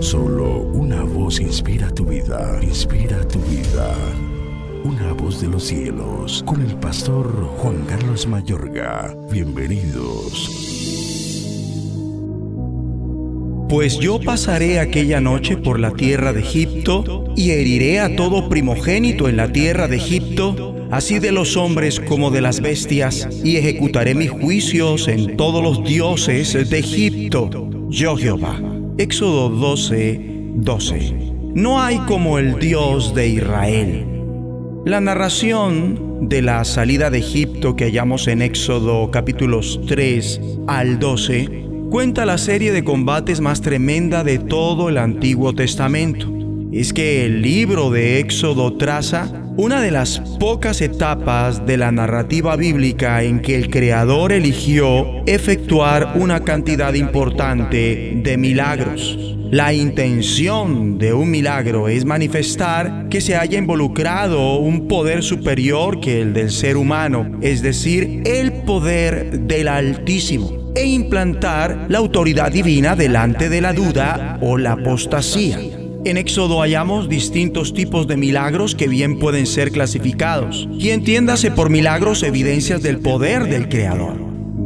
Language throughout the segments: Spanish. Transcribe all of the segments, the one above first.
Solo una voz inspira tu vida, inspira tu vida. Una voz de los cielos, con el pastor Juan Carlos Mayorga. Bienvenidos. Pues yo pasaré aquella noche por la tierra de Egipto y heriré a todo primogénito en la tierra de Egipto, así de los hombres como de las bestias, y ejecutaré mis juicios en todos los dioses de Egipto. Yo Jehová. Éxodo 12, 12. No hay como el Dios de Israel. La narración de la salida de Egipto que hallamos en Éxodo capítulos 3 al 12 cuenta la serie de combates más tremenda de todo el Antiguo Testamento. Es que el libro de Éxodo traza una de las pocas etapas de la narrativa bíblica en que el Creador eligió efectuar una cantidad importante de milagros. La intención de un milagro es manifestar que se haya involucrado un poder superior que el del ser humano, es decir, el poder del Altísimo, e implantar la autoridad divina delante de la duda o la apostasía. En Éxodo hallamos distintos tipos de milagros que bien pueden ser clasificados, y entiéndase por milagros evidencias del poder del Creador,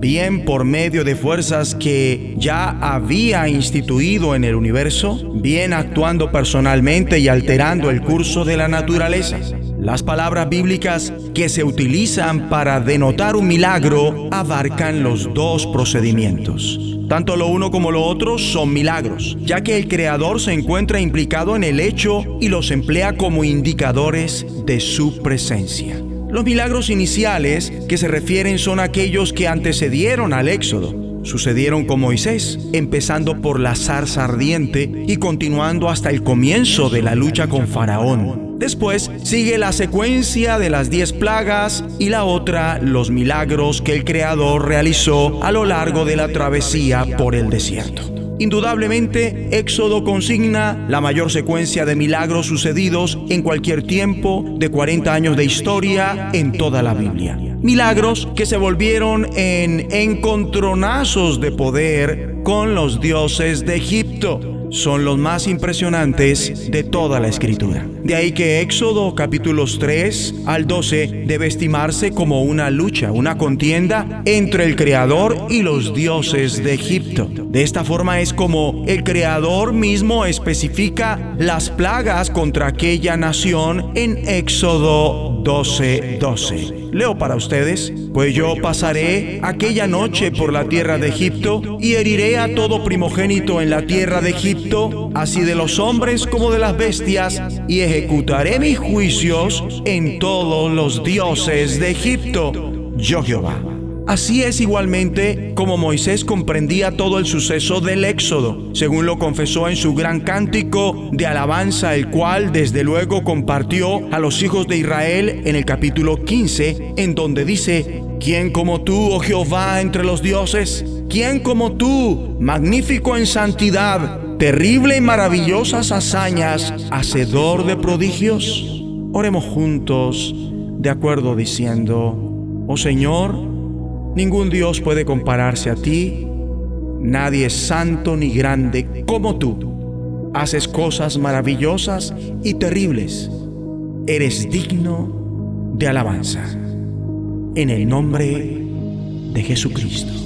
bien por medio de fuerzas que ya había instituido en el universo, bien actuando personalmente y alterando el curso de la naturaleza. Las palabras bíblicas que se utilizan para denotar un milagro abarcan los dos procedimientos. Tanto lo uno como lo otro son milagros, ya que el Creador se encuentra implicado en el hecho y los emplea como indicadores de su presencia. Los milagros iniciales que se refieren son aquellos que antecedieron al Éxodo. Sucedieron con Moisés, empezando por la zarza ardiente y continuando hasta el comienzo de la lucha con Faraón. Después sigue la secuencia de las diez plagas y la otra los milagros que el Creador realizó a lo largo de la travesía por el desierto. Indudablemente, Éxodo consigna la mayor secuencia de milagros sucedidos en cualquier tiempo de 40 años de historia en toda la Biblia. Milagros que se volvieron en encontronazos de poder con los dioses de Egipto son los más impresionantes de toda la escritura. De ahí que Éxodo capítulos 3 al 12 debe estimarse como una lucha, una contienda entre el Creador y los dioses de Egipto. De esta forma es como el Creador mismo especifica las plagas contra aquella nación en Éxodo 12, 12. Leo para ustedes, pues yo pasaré aquella noche por la tierra de Egipto y heriré a todo primogénito en la tierra de Egipto, así de los hombres como de las bestias, y ejecutaré mis juicios en todos los dioses de Egipto. Yo Jehová. Así es igualmente como Moisés comprendía todo el suceso del Éxodo, según lo confesó en su gran cántico de alabanza, el cual desde luego compartió a los hijos de Israel en el capítulo 15, en donde dice, ¿quién como tú, oh Jehová, entre los dioses? ¿quién como tú, magnífico en santidad, terrible y maravillosas hazañas, hacedor de prodigios? Oremos juntos, de acuerdo diciendo, oh Señor, Ningún Dios puede compararse a ti. Nadie es santo ni grande como tú. Haces cosas maravillosas y terribles. Eres digno de alabanza. En el nombre de Jesucristo.